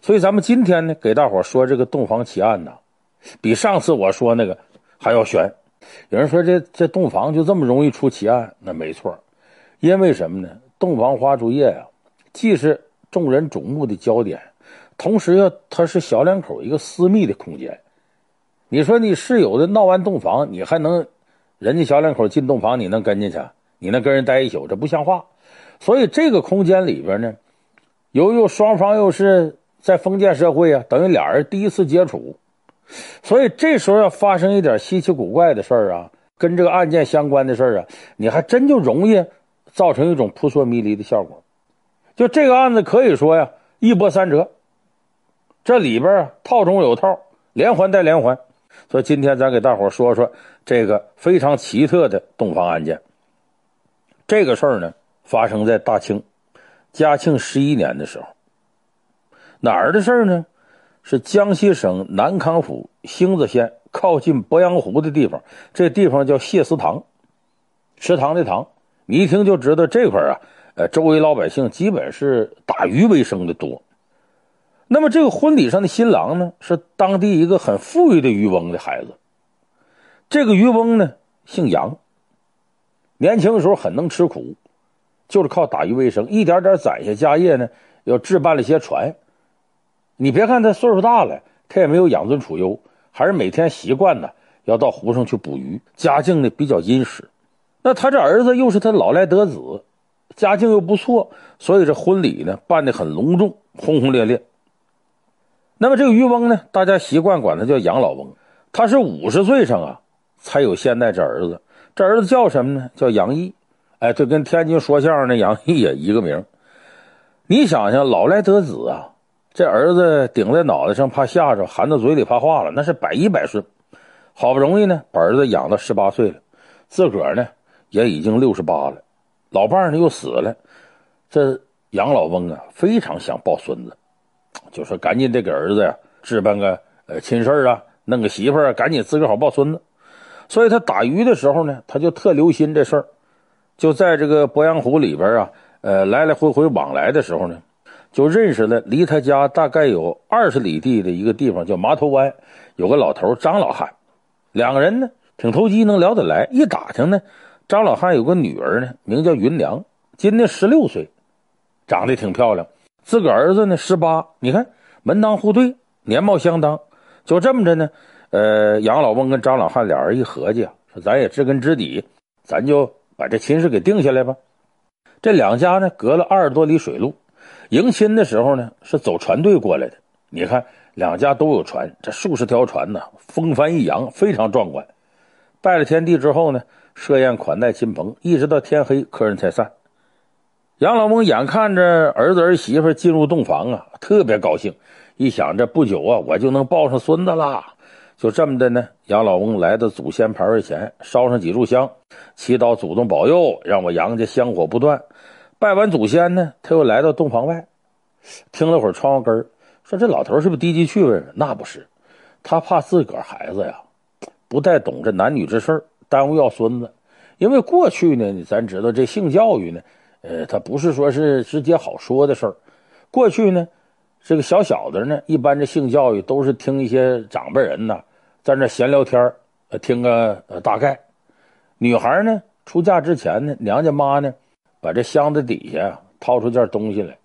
所以咱们今天呢，给大伙说这个洞房奇案呢，比上次我说那个还要悬。有人说这这洞房就这么容易出奇案？那没错，因为什么呢？洞房花烛夜啊，既是众人瞩目的焦点，同时又它是小两口一个私密的空间。你说你室友的闹完洞房，你还能人家小两口进洞房，你能跟进去？你能跟人待一宿？这不像话。所以这个空间里边呢，由于双方又是在封建社会啊，等于俩人第一次接触，所以这时候要发生一点稀奇古怪的事儿啊，跟这个案件相关的事儿啊，你还真就容易造成一种扑朔迷离的效果。就这个案子可以说呀，一波三折，这里边啊套中有套，连环带连环。所以今天咱给大伙说说这个非常奇特的洞房案件。这个事儿呢，发生在大清嘉庆十一年的时候。哪儿的事儿呢？是江西省南康府星子县靠近鄱阳湖的地方。这地方叫谢思堂，池塘的塘。你一听就知道这块儿啊。呃，周围老百姓基本是打鱼为生的多。那么这个婚礼上的新郎呢，是当地一个很富裕的渔翁的孩子。这个渔翁呢，姓杨，年轻的时候很能吃苦，就是靠打鱼为生，一点点攒下家业呢，又置办了些船。你别看他岁数大了，他也没有养尊处优，还是每天习惯呢要到湖上去捕鱼。家境呢比较殷实，那他这儿子又是他老来得子。家境又不错，所以这婚礼呢办得很隆重，轰轰烈烈。那么这个渔翁呢，大家习惯管他叫杨老翁。他是五十岁上啊才有现在这儿子，这儿子叫什么呢？叫杨毅。哎，这跟天津说相声的杨毅也一个名。你想想，老来得子啊，这儿子顶在脑袋上怕吓着，含到嘴里怕化了，那是百依百顺。好不容易呢，把儿子养到十八岁了，自个儿呢也已经六十八了。老伴儿呢又死了，这杨老翁啊非常想抱孙子，就说赶紧得给儿子呀置办个呃亲事啊，弄个媳妇儿，赶紧自个儿好抱孙子。所以他打鱼的时候呢，他就特留心这事儿，就在这个鄱阳湖里边啊，呃来来回回往来的时候呢，就认识了离他家大概有二十里地的一个地方叫麻头湾，有个老头张老汉，两个人呢挺投机，能聊得来。一打听呢。张老汉有个女儿呢，名叫云良，今年十六岁，长得挺漂亮。自个儿子呢十八，你看门当户对，年貌相当。就这么着呢，呃，杨老翁跟张老汉俩人一合计啊，说咱也知根知底，咱就把这亲事给定下来吧。这两家呢隔了二十多里水路，迎亲的时候呢是走船队过来的。你看两家都有船，这数十条船呢，风帆一扬，非常壮观。拜了天地之后呢。设宴款待亲朋，一直到天黑，客人才散。杨老翁眼看着儿子儿媳妇进入洞房啊，特别高兴。一想这不久啊，我就能抱上孙子啦。就这么的呢，杨老翁来到祖先牌位前，烧上几炷香，祈祷祖宗保佑，让我杨家香火不断。拜完祖先呢，他又来到洞房外，听了会儿窗户根儿，说这老头是不是低级趣味？那不是，他怕自个儿孩子呀，不太懂这男女之事耽误要孙子，因为过去呢，咱知道这性教育呢，呃，他不是说是直接好说的事儿。过去呢，这个小小子呢，一般这性教育都是听一些长辈人呢在那闲聊天，听个呃大概。女孩呢，出嫁之前呢，娘家妈呢，把这箱子底下掏出件东西来，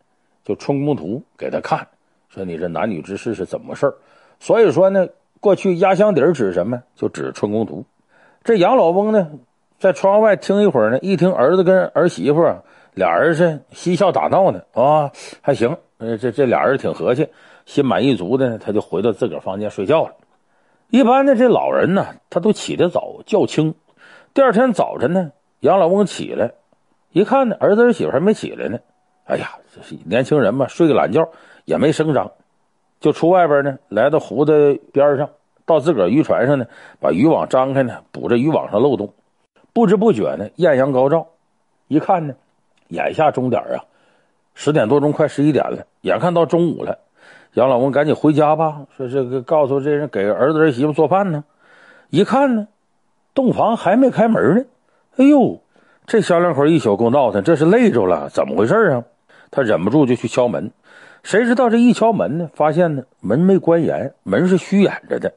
就春宫图给他看，说你这男女之事是怎么事。所以说呢，过去压箱底儿指什么？就指春宫图。这杨老翁呢，在窗外听一会儿呢，一听儿子跟儿媳妇俩人是嬉笑打闹呢，啊，还行，这这俩人挺和气，心满意足的，他就回到自个儿房间睡觉了。一般的这老人呢，他都起得早，觉轻。第二天早晨呢，杨老翁起来，一看呢，儿子儿媳妇还没起来呢。哎呀，这是年轻人嘛，睡个懒觉也没声张，就出外边呢，来到湖的边上。到自个儿渔船上呢，把渔网张开呢，补着渔网上漏洞。不知不觉呢，艳阳高照，一看呢，眼下钟点啊，十点多钟，快十一点了。眼看到中午了，杨老翁赶紧回家吧，说这个告诉这人给儿子儿媳妇做饭呢。一看呢，洞房还没开门呢。哎呦，这小两口一宿够闹腾，这是累着了，怎么回事啊？他忍不住就去敲门。谁知道这一敲门呢，发现呢门没关严，门是虚掩着的。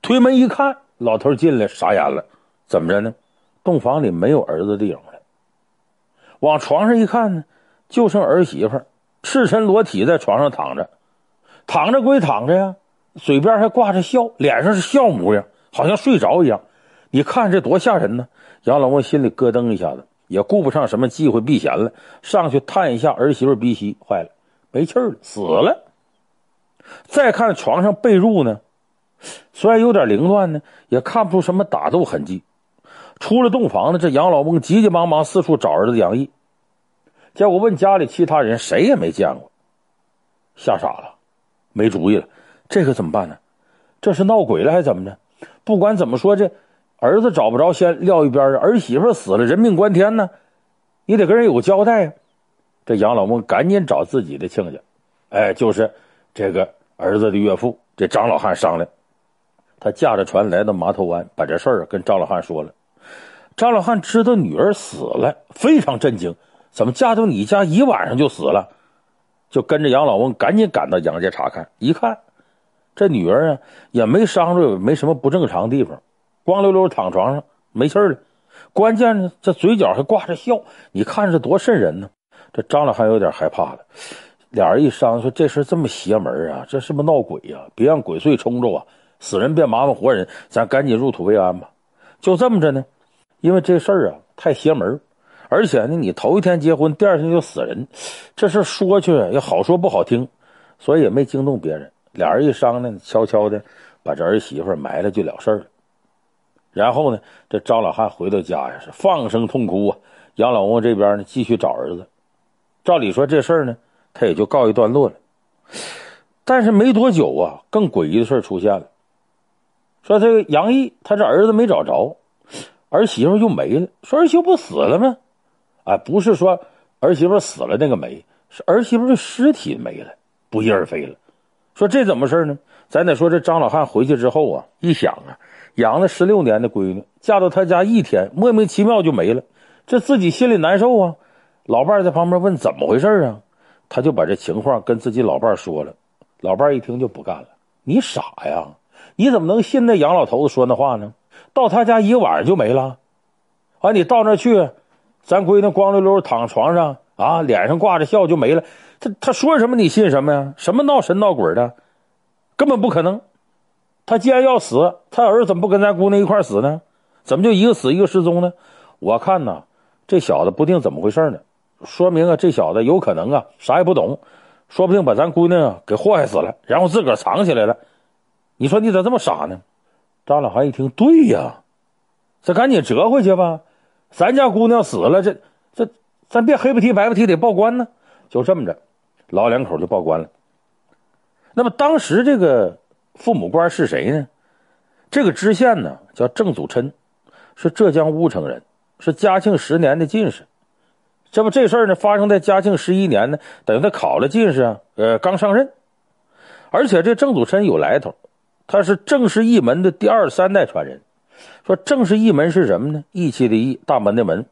推门一看，老头进来，傻眼了，怎么着呢？洞房里没有儿子的影了。往床上一看呢，就剩儿媳妇赤身裸体在床上躺着，躺着归躺着呀，嘴边还挂着笑，脸上是笑模样，好像睡着一样。你看这多吓人呢！杨老翁心里咯噔一下子，也顾不上什么忌讳避嫌了，上去探一下儿媳妇鼻息，坏了，没气儿了，死了。再看床上被褥呢，虽然有点凌乱呢，也看不出什么打斗痕迹。出了洞房呢，这杨老翁急急忙忙四处找儿子杨毅，结果问家里其他人，谁也没见过，吓傻了，没主意了，这可怎么办呢？这是闹鬼了还是怎么着？不管怎么说，这儿子找不着，先撂一边儿；儿媳妇死了，人命关天呢，你得跟人有个交代啊。这杨老翁赶紧找自己的亲家，哎，就是这个儿子的岳父，这张老汉商量。他驾着船来到码头湾，把这事儿跟张老汉说了。张老汉知道女儿死了，非常震惊，怎么嫁到你家一晚上就死了？就跟着杨老翁赶紧赶到杨家查看，一看这女儿啊也没伤着，也没什么不正常的地方，光溜溜躺床上没气了。关键呢，这嘴角还挂着笑，你看着多瘆人呢。这张老汉有点害怕了，俩人一商量说：“这事这么邪门啊，这是不是闹鬼呀？别让鬼祟冲着啊！死人别麻烦活人，咱赶紧入土为安吧。”就这么着呢。因为这事儿啊太邪门，而且呢，你头一天结婚，第二天就死人，这事说去也好说不好听，所以也没惊动别人。俩人一商量，悄悄的把这儿媳妇埋了就了事儿了。然后呢，这张老汉回到家呀，是放声痛哭啊。杨老翁这边呢，继续找儿子。照理说这事儿呢，他也就告一段落了。但是没多久啊，更诡异的事出现了。说这个杨毅，他这儿子没找着。儿媳妇又没了，说儿媳妇不死了吗？哎，不是说儿媳妇死了那个没，是儿媳妇的尸体没了，不翼而飞了。说这怎么事呢？咱得说这张老汉回去之后啊，一想啊，养了十六年的闺女嫁到他家一天，莫名其妙就没了，这自己心里难受啊。老伴在旁边问怎么回事啊，他就把这情况跟自己老伴说了。老伴一听就不干了，你傻呀？你怎么能信那杨老头子说那话呢？到他家一晚上就没了，啊！你到那去，咱闺女光溜溜躺床上啊，脸上挂着笑就没了。他他说什么你信什么呀？什么闹神闹鬼的，根本不可能。他既然要死，他儿子怎么不跟咱姑娘一块死呢？怎么就一个死一个失踪呢？我看呐，这小子不定怎么回事呢。说明啊，这小子有可能啊啥也不懂，说不定把咱姑娘给祸害死了，然后自个儿藏起来了。你说你咋这么傻呢？张老汉一听，对呀，咱赶紧折回去吧。咱家姑娘死了，这这咱别黑不提白不提得报官呢。就这么着，老两口就报官了。那么当时这个父母官是谁呢？这个知县呢叫郑祖琛，是浙江乌城人，是嘉庆十年的进士。这不这事儿呢发生在嘉庆十一年呢，等于他考了进士啊，呃，刚上任。而且这郑祖琛有来头。他是郑氏一门的第二三代传人。说郑氏一门是什么呢？义气的义，大门的门。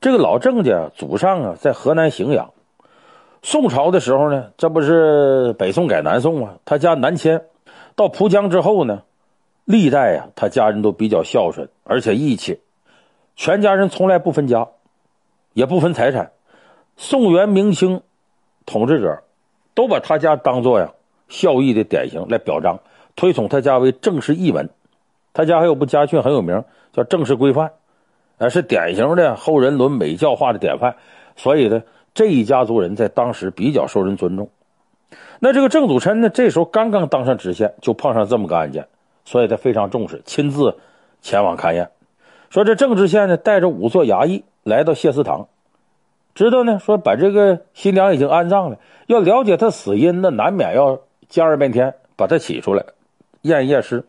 这个老郑家祖上啊，在河南荥阳。宋朝的时候呢，这不是北宋改南宋吗？他家南迁到蒲江之后呢，历代啊，他家人都比较孝顺，而且义气。全家人从来不分家，也不分财产。宋元明清统治者都把他家当做呀孝义的典型来表彰。推崇他家为郑氏一门，他家还有部家训很有名，叫《正式规范》，呃，是典型的后人伦美教化的典范。所以呢，这一家族人在当时比较受人尊重。那这个郑祖琛呢，这时候刚刚当上知县，就碰上这么个案件，所以他非常重视，亲自前往勘验。说这郑知县呢，带着五座衙役来到谢祠堂，知道呢，说把这个新娘已经安葬了，要了解他死因，那难免要加二遍天，把他起出来。验验尸，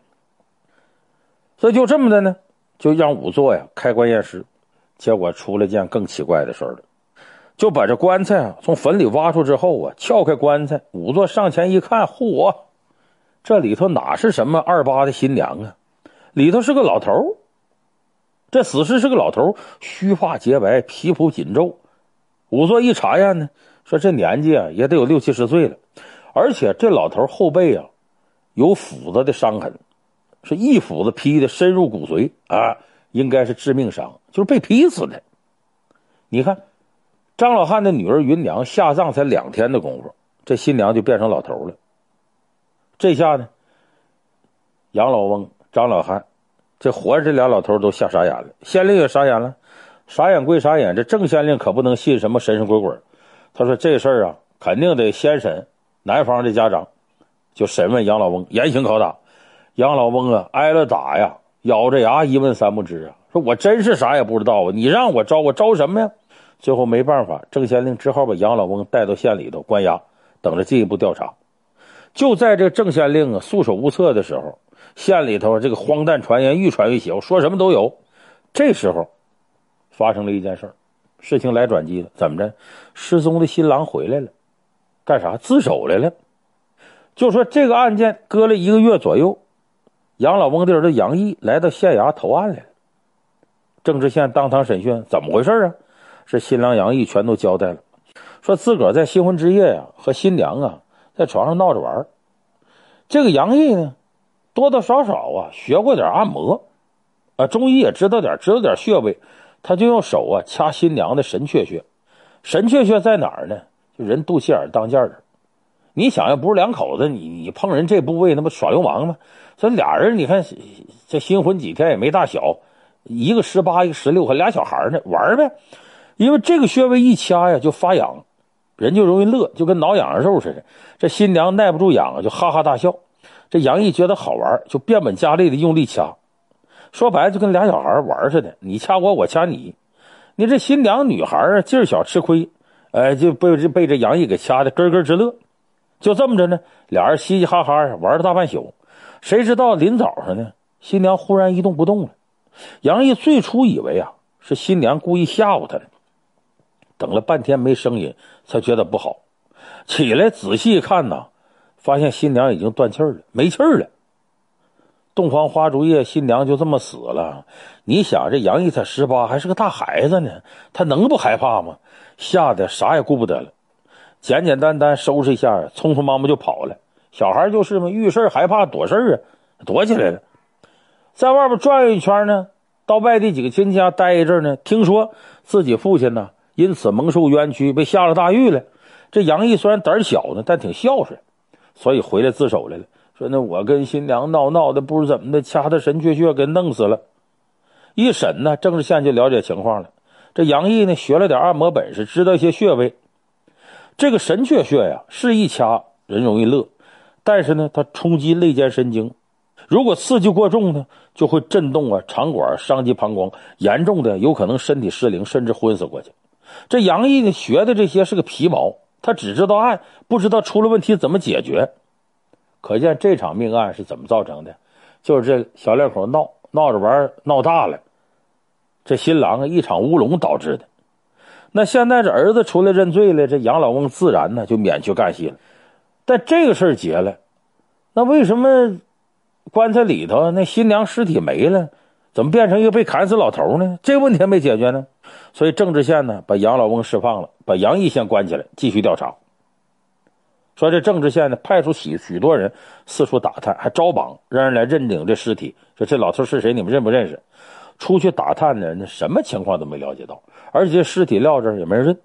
所以就这么的呢，就让仵作呀开棺验尸，结果出了件更奇怪的事儿了，就把这棺材啊从坟里挖出之后啊，撬开棺材，仵作上前一看，嚯，这里头哪是什么二八的新娘啊，里头是个老头，这死尸是个老头，须发洁白，皮肤紧皱，仵作一查验呢，说这年纪啊也得有六七十岁了，而且这老头后背啊有斧子的伤痕，是一斧子劈的深入骨髓啊，应该是致命伤，就是被劈死的。你看，张老汉的女儿芸娘下葬才两天的功夫，这新娘就变成老头了。这下呢，杨老翁、张老汉这活着这俩老头都吓傻眼了，县令也傻眼了。傻眼归傻眼，这郑县令可不能信什么神神鬼鬼。他说：“这事儿啊，肯定得先审男方的家长，就审问杨老翁，严刑拷打。”杨老翁啊，挨了打呀，咬着牙一问三不知啊，说我真是啥也不知道啊，你让我招，我招什么呀？最后没办法，郑县令只好把杨老翁带到县里头关押，等着进一步调查。就在这郑县令啊束手无策的时候，县里头这个荒诞传言愈传愈邪，说什么都有。这时候发生了一件事，事情来转机了。怎么着？失踪的新郎回来了，干啥？自首来了。就说这个案件搁了一个月左右，杨老翁的儿子杨毅来到县衙投案来了。郑知县当堂审讯，怎么回事啊？是新郎杨毅全都交代了，说自个儿在新婚之夜呀、和新娘啊在床上闹着玩。这个杨毅呢，多多少少啊学过点按摩，啊中医也知道点，知道点穴位，他就用手啊掐新娘的神阙穴。神阙穴在哪儿呢？就人肚脐眼当间儿。你想要不是两口子，你你碰人这部位，那不耍流氓吗？这俩人，你看这新婚几天也没大小，一个十八，一个十六，还俩小孩呢，玩呗。因为这个穴位一掐呀，就发痒，人就容易乐，就跟挠痒痒肉似的。这新娘耐不住痒，就哈哈大笑。这杨毅觉得好玩，就变本加厉的用力掐。说白了，就跟俩小孩玩似的，你掐我，我掐你。你这新娘女孩啊，劲儿小吃亏，哎，就被这被这杨毅给掐的咯咯直乐。就这么着呢，俩人嘻嘻哈哈玩了大半宿。谁知道临早上呢，新娘忽然一动不动了。杨毅最初以为啊，是新娘故意吓唬他的。等了半天没声音，才觉得不好，起来仔细一看呐，发现新娘已经断气了，没气了。洞房花烛夜，新娘就这么死了。你想，这杨毅才十八，还是个大孩子呢，他能不害怕吗？吓得啥也顾不得了，简简单单收拾一下，匆匆忙忙就跑了。小孩就是嘛，遇事害怕躲事啊，躲起来了。在外边转悠一圈呢，到外地几个亲戚家待一阵呢，听说自己父亲呢。因此蒙受冤屈，被下了大狱了。这杨毅虽然胆小呢，但挺孝顺，所以回来自首来了。说那我跟新娘闹闹的，不知怎么的，掐他神阙穴给弄死了。一审呢，郑治县就了解情况了。这杨毅呢，学了点按摩本事，知道一些穴位。这个神阙穴呀，是一掐人容易乐，但是呢，它冲击肋间神经，如果刺激过重呢，就会震动啊肠管，伤及膀胱，严重的有可能身体失灵，甚至昏死过去。这杨毅呢，学的这些是个皮毛，他只知道按，不知道出了问题怎么解决。可见这场命案是怎么造成的？就是这小两口闹闹着玩闹大了，这新郎一场乌龙导致的。那现在这儿子出来认罪了，这杨老翁自然呢就免去干系了。但这个事儿结了，那为什么棺材里头那新娘尸体没了？怎么变成一个被砍死老头呢？这问题还没解决呢。所以郑知县呢，把杨老翁释放了，把杨毅先关起来，继续调查。说这郑知县呢，派出许许多人四处打探，还招榜让人来认领这尸体。说这老头是谁？你们认不认识？出去打探的人，什么情况都没了解到，而且尸体撂这儿也没人认。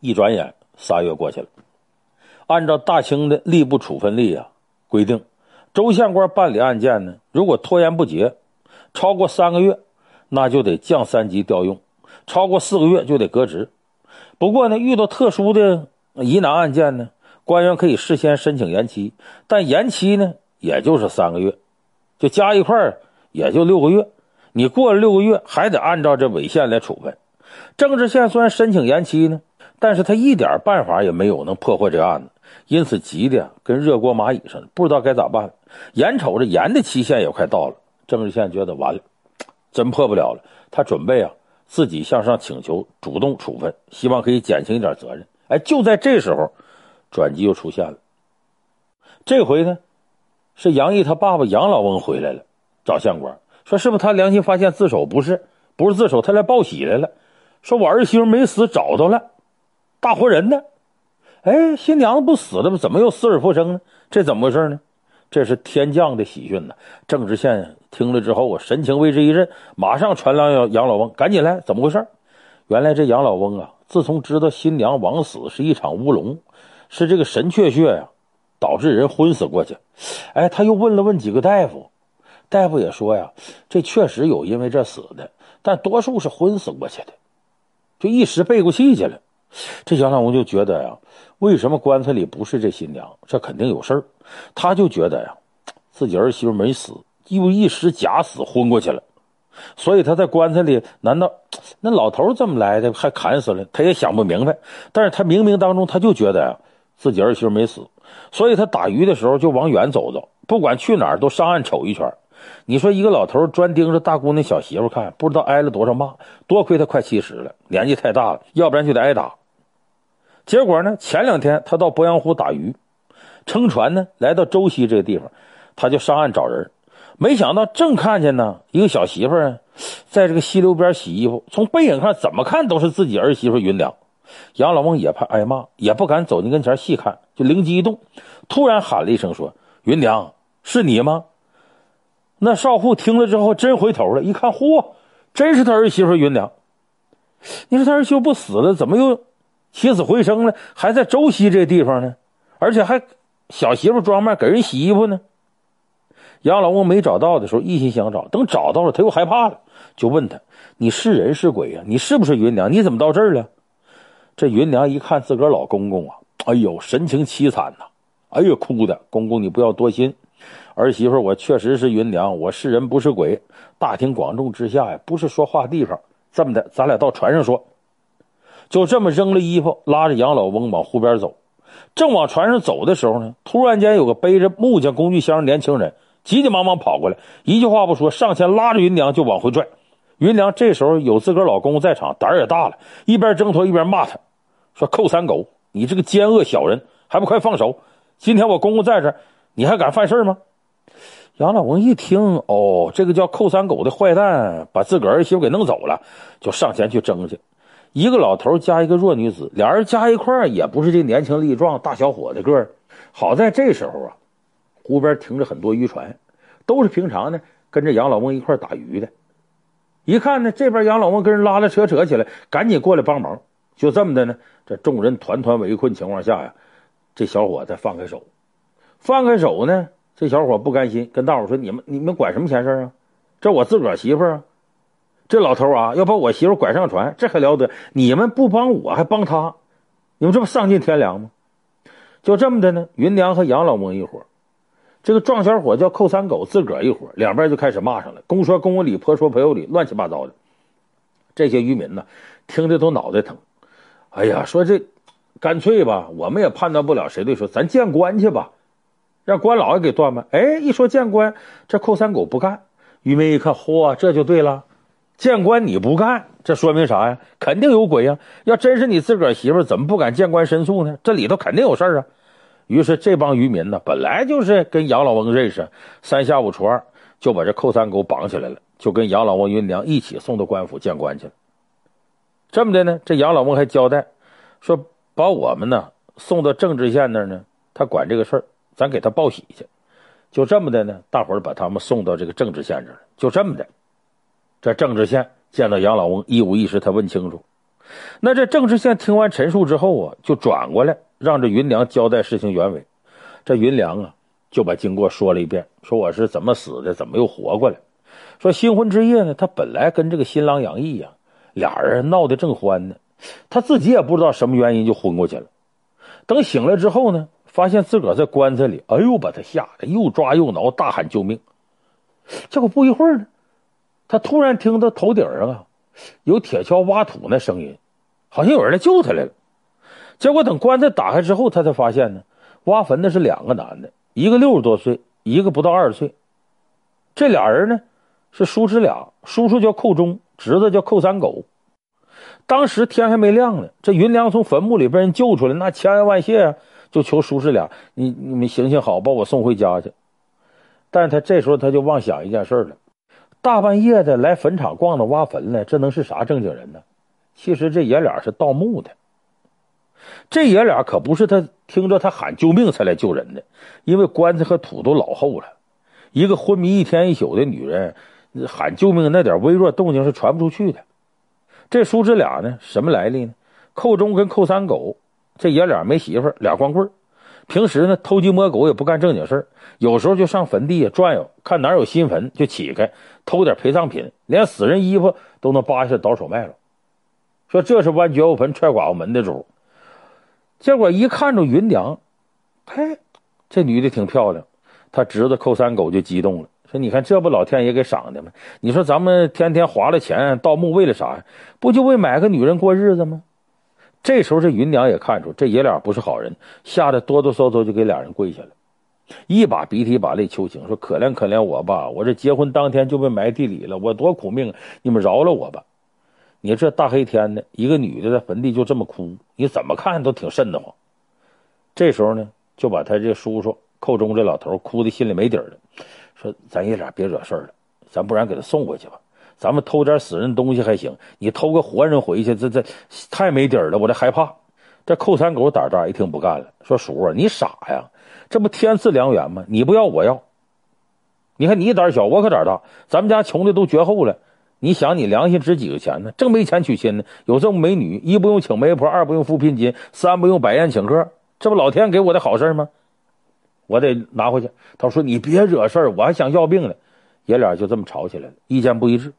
一转眼仨月过去了，按照大清的吏部处分例啊规定，州县官办理案件呢，如果拖延不结。超过三个月，那就得降三级调用；超过四个月就得革职。不过呢，遇到特殊的疑难案件呢，官员可以事先申请延期，但延期呢，也就是三个月，就加一块也就六个月。你过了六个月，还得按照这违宪来处分。郑知县虽然申请延期呢，但是他一点办法也没有能破获这案子，因此急的跟热锅蚂蚁似的，不知道该咋办。眼瞅着延的期限也快到了。郑知县觉得完了，真破不了了。他准备啊，自己向上请求主动处分，希望可以减轻一点责任。哎，就在这时候，转机又出现了。这回呢，是杨毅他爸爸杨老翁回来了，找县官说：“是不是他良心发现自首？不是，不是自首，他来报喜来了。说我儿媳妇没死，找到了，大活人呢。哎，新娘子不死了吗？怎么又死而复生呢？这怎么回事呢？这是天降的喜讯呢。郑知县听了之后啊，神情为之一振，马上传让要杨老翁赶紧来，怎么回事？原来这杨老翁啊，自从知道新娘枉死是一场乌龙，是这个神阙穴呀，导致人昏死过去。哎，他又问了问几个大夫，大夫也说呀，这确实有因为这死的，但多数是昏死过去的，就一时背过气去了。这杨老翁就觉得呀，为什么棺材里不是这新娘？这肯定有事儿。他就觉得呀，自己儿媳妇没死，又一时假死昏过去了，所以他在棺材里。难道 那老头怎么来的？还砍死了？他也想不明白。但是他冥冥当中他就觉得呀，自己儿媳妇没死，所以他打鱼的时候就往远走走，不管去哪儿都上岸瞅一圈。你说一个老头专盯着大姑娘小媳妇看，不知道挨了多少骂。多亏他快七十了，年纪太大了，要不然就得挨打。结果呢，前两天他到鄱阳湖打鱼，乘船呢来到周溪这个地方，他就上岸找人，没想到正看见呢一个小媳妇儿在这个溪流边洗衣服，从背影看怎么看都是自己儿媳妇云良。杨老翁也怕挨骂，也不敢走近跟前细看，就灵机一动，突然喊了一声说：“云良，是你吗？”那少妇听了之后，真回头了，一看，嚯，真是他儿媳妇云良。你说他儿媳妇不死了，怎么又起死回生了？还在周西这地方呢，而且还小媳妇装扮给人洗衣服呢。杨老翁没找到的时候，一心想找，等找到了，他又害怕了，就问他：“你是人是鬼呀？你是不是芸娘？你怎么到这儿了？”这芸娘一看自个老公公啊，哎呦，神情凄惨呐，哎呦，哭的，公公你不要多心。儿媳妇，我确实是芸娘，我是人不是鬼。大庭广众之下呀，不是说话地方。这么的，咱俩到船上说。就这么扔了衣服，拉着杨老翁往湖边走。正往船上走的时候呢，突然间有个背着木匠工具箱的年轻人急急忙忙跑过来，一句话不说，上前拉着云娘就往回拽。云娘这时候有自个儿老公在场，胆儿也大了，一边挣脱一边骂他，说：“寇三狗，你这个奸恶小人，还不快放手！今天我公公在这，你还敢犯事吗？”杨老翁一听，哦，这个叫寇三狗的坏蛋把自个儿媳妇给弄走了，就上前去争去。一个老头加一个弱女子，俩人加一块也不是这年轻力壮大小伙的个儿。好在这时候啊，湖边停着很多渔船，都是平常呢跟着杨老翁一块打鱼的。一看呢，这边杨老翁跟人拉拉扯扯起来，赶紧过来帮忙。就这么的呢，这众人团团围困情况下呀，这小伙子放开手，放开手呢。这小伙不甘心，跟大伙说：“你们你们管什么闲事啊？这我自个儿媳妇啊！这老头啊，要把我媳妇拐上船，这还了得？你们不帮我，还帮他，你们这不丧尽天良吗？”就这么的呢，云娘和杨老翁一伙，这个壮小伙叫寇三狗，自个儿一伙，两边就开始骂上了，公说公有理，婆说婆有理，乱七八糟的。这些渔民呢，听着都脑袋疼。哎呀，说这干脆吧，我们也判断不了谁对，说咱见官去吧。让官老爷给断吧！哎，一说见官，这寇三狗不干。渔民一看，嚯，这就对了，见官你不干，这说明啥呀？肯定有鬼呀！要真是你自个儿媳妇，怎么不敢见官申诉呢？这里头肯定有事儿啊！于是这帮渔民呢，本来就是跟杨老翁认识，三下五除二就把这寇三狗绑起来了，就跟杨老翁、云良一起送到官府见官去了。这么的呢，这杨老翁还交代说，把我们呢送到政治县那儿呢，他管这个事儿。咱给他报喜去，就这么的呢。大伙儿把他们送到这个政治县这儿，就这么的。这郑知县见到杨老翁，一五一十他问清楚。那这郑知县听完陈述之后啊，就转过来让这云良交代事情原委。这云良啊，就把经过说了一遍，说我是怎么死的，怎么又活过来。说新婚之夜呢，他本来跟这个新郎杨毅呀，俩人闹得正欢呢，他自己也不知道什么原因就昏过去了。等醒了之后呢。发现自个儿在棺材里，哎呦，把他吓得又抓又挠，大喊救命。结果不一会儿呢，他突然听到头顶上啊有铁锹挖土那声音，好像有人来救他来了。结果等棺材打开之后，他才发现呢，挖坟的是两个男的，一个六十多岁，一个不到二十岁。这俩人呢是叔侄俩，叔叔叫寇忠，侄子叫寇三狗。当时天还没亮呢，这云良从坟墓里被人救出来，那千恩万谢啊。就求叔侄俩，你你们行行好，把我送回家去。但是他这时候他就妄想一件事了：大半夜的来坟场逛着挖坟来，这能是啥正经人呢？其实这爷俩是盗墓的。这爷俩可不是他听着他喊救命才来救人的，因为棺材和土都老厚了，一个昏迷一天一宿的女人喊救命，那点微弱动静是传不出去的。这叔侄俩呢，什么来历呢？寇忠跟寇三狗这爷俩没媳妇，俩光棍，平时呢偷鸡摸狗也不干正经事，有时候就上坟地转悠，看哪有新坟就起开偷点陪葬品，连死人衣服都能扒下倒手卖了。说这是弯绝户坟踹寡妇门的主。结果一看着芸娘，嘿，这女的挺漂亮，他侄子寇三狗就激动了。说：“你看，这不老天爷给赏的吗？你说咱们天天花了钱盗墓，为了啥呀？不就为买个女人过日子吗？”这时候，这云娘也看出这爷俩不是好人，吓得哆哆嗦嗦就给俩人跪下了，一把鼻涕一把泪求情，说：“可怜可怜我吧！我这结婚当天就被埋地里了，我多苦命啊！你们饶了我吧！”你这大黑天的，一个女的在坟地就这么哭，你怎么看都挺瘆得慌。这时候呢，就把他这叔叔寇忠这老头哭的心里没底了。说咱爷俩别惹事儿了，咱不然给他送回去吧。咱们偷点死人东西还行，你偷个活人回去，这这太没底儿了，我这害怕。这寇三狗胆大，一听不干了，说叔啊，你傻呀？这不天赐良缘吗？你不要我要。你看你胆小，我可胆大。咱们家穷的都绝后了，你想你良心值几个钱呢？正没钱娶亲呢，有这么美女，一不用请媒婆，二不用付聘金，三不用摆宴请客，这不老天给我的好事吗？我得拿回去。他说：“你别惹事儿，我还想要命呢。”爷俩就这么吵起来了，意见不一致。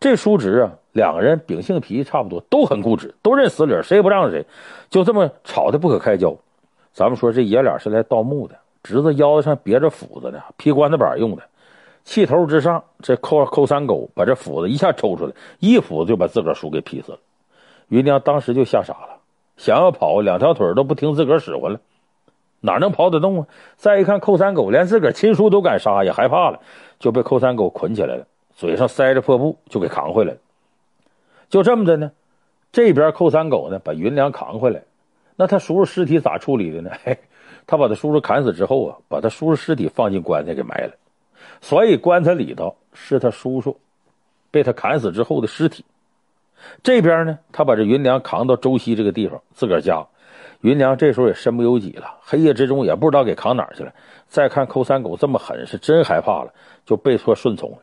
这叔侄啊，两个人秉性脾气差不多，都很固执，都认死理，谁也不让谁，就这么吵得不可开交。咱们说这爷俩是来盗墓的，侄子腰子上别着斧子呢，劈棺材板用的。气头之上，这扣扣三狗把这斧子一下抽出来，一斧子就把自个儿叔给劈死了。云娘当时就吓傻了，想要跑，两条腿都不听自个儿使唤了。哪能跑得动啊？再一看，扣三狗连自个儿亲叔都敢杀，也害怕了，就被扣三狗捆起来了，嘴上塞着破布，就给扛回来了。就这么的呢，这边寇三狗呢把云良扛回来，那他叔叔尸体咋处理的呢？嘿，他把他叔叔砍死之后啊，把他叔叔尸体放进棺材给埋了，所以棺材里头是他叔叔被他砍死之后的尸体。这边呢，他把这云良扛到周西这个地方，自个儿家。云良这时候也身不由己了，黑夜之中也不知道给扛哪儿去了。再看寇三狗这么狠，是真害怕了，就被迫顺从了。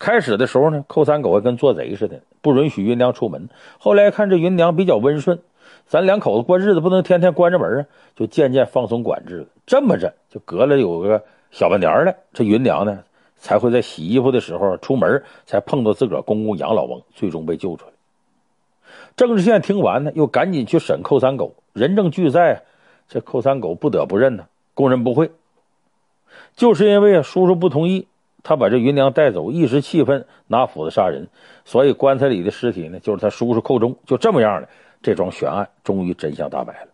开始的时候呢，寇三狗还跟做贼似的，不允许芸娘出门。后来看这芸娘比较温顺，咱两口子过日子不能天天关着门啊，就渐渐放松管制。这么着，就隔了有个小半年了，这芸娘呢才会在洗衣服的时候出门，才碰到自个儿公公杨老翁，最终被救出来。郑知县听完呢，又赶紧去审寇三狗。人证俱在，这寇三狗不得不认呢，供认不讳。就是因为叔叔不同意，他把这芸娘带走，一时气愤，拿斧子杀人，所以棺材里的尸体呢，就是他叔叔寇忠。就这么样的，这桩悬案终于真相大白了。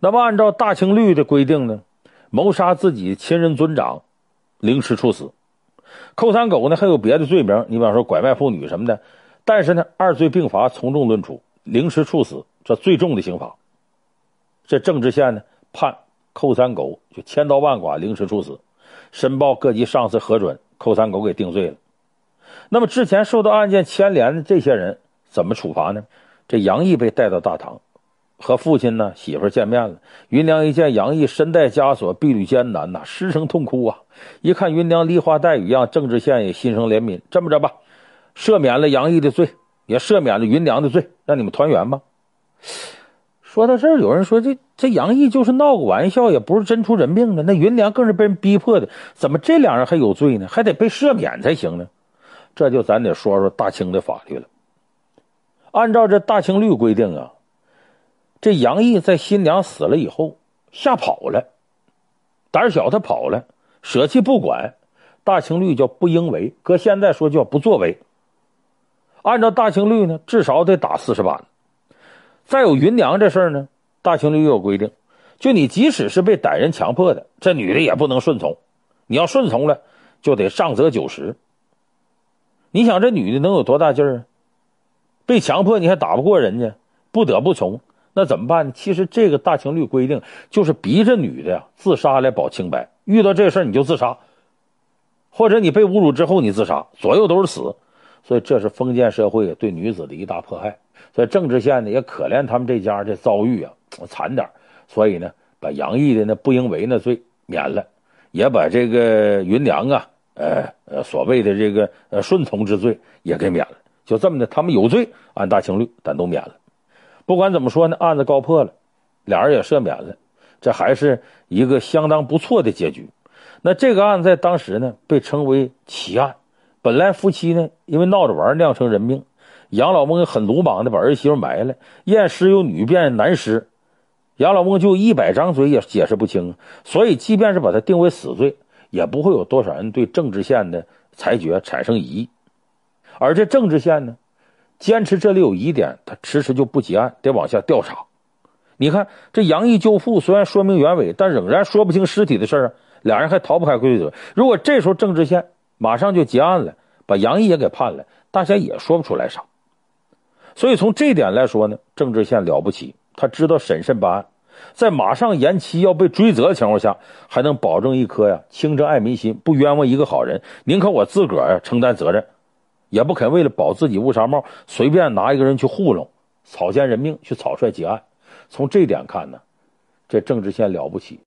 那么按照大清律的规定呢，谋杀自己亲人尊长，凌迟处死。寇三狗呢还有别的罪名，你比方说拐卖妇女什么的，但是呢二罪并罚，从重论处，凌迟处死。这最重的刑罚，这郑知县呢判寇三狗就千刀万剐，凌迟处死，申报各级上司核准，扣三狗给定罪了。那么之前受到案件牵连的这些人怎么处罚呢？这杨毅被带到大堂，和父亲呢媳妇见面了。云娘一见杨毅身带枷锁，碧履艰难呐，失声痛哭啊！一看云娘梨花带雨样，郑知县也心生怜悯，这么着吧，赦免了杨毅的罪，也赦免了云娘的罪，让你们团圆吧。说到这儿，有人说这这杨毅就是闹个玩笑，也不是真出人命的。那云娘更是被人逼迫的，怎么这两人还有罪呢？还得被赦免才行呢？这就咱得说说大清的法律了。按照这大清律规定啊，这杨毅在新娘死了以后吓跑了，胆小他跑了，舍弃不管，大清律叫不应为，搁现在说叫不作为。按照大清律呢，至少得打四十板。再有云娘这事儿呢，大清律又有规定，就你即使是被歹人强迫的，这女的也不能顺从。你要顺从了，就得杖责九十。你想这女的能有多大劲儿啊？被强迫你还打不过人家，不得不从，那怎么办呢？其实这个大清律规定就是逼着女的呀自杀来保清白。遇到这事儿你就自杀，或者你被侮辱之后你自杀，左右都是死。所以这是封建社会对女子的一大迫害。所以郑知县呢也可怜他们这家这遭遇啊惨点，所以呢把杨毅的那不应为那罪免了，也把这个芸娘啊，呃呃所谓的这个呃顺从之罪也给免了。就这么的，他们有罪按大清律，但都免了。不管怎么说呢，案子告破了，俩人也赦免了，这还是一个相当不错的结局。那这个案子在当时呢被称为奇案。本来夫妻呢因为闹着玩酿成人命。杨老蒙很鲁莽的把儿媳妇埋了，验尸有女变男尸，杨老蒙就一百张嘴也解释不清，所以即便是把他定为死罪，也不会有多少人对郑知县的裁决产生疑义。而这郑知县呢，坚持这里有疑点，他迟迟就不结案，得往下调查。你看这杨毅救父虽然说明原委，但仍然说不清尸体的事儿，两人还逃不开规则。如果这时候郑知县马上就结案了，把杨毅也给判了，大家也说不出来啥。所以从这点来说呢，郑知县了不起，他知道审慎办案，在马上延期要被追责的情况下，还能保证一颗呀清正爱民心，不冤枉一个好人，宁可我自个儿呀承担责任，也不肯为了保自己乌纱帽，随便拿一个人去糊弄，草菅人命去草率结案。从这点看呢，这郑知县了不起。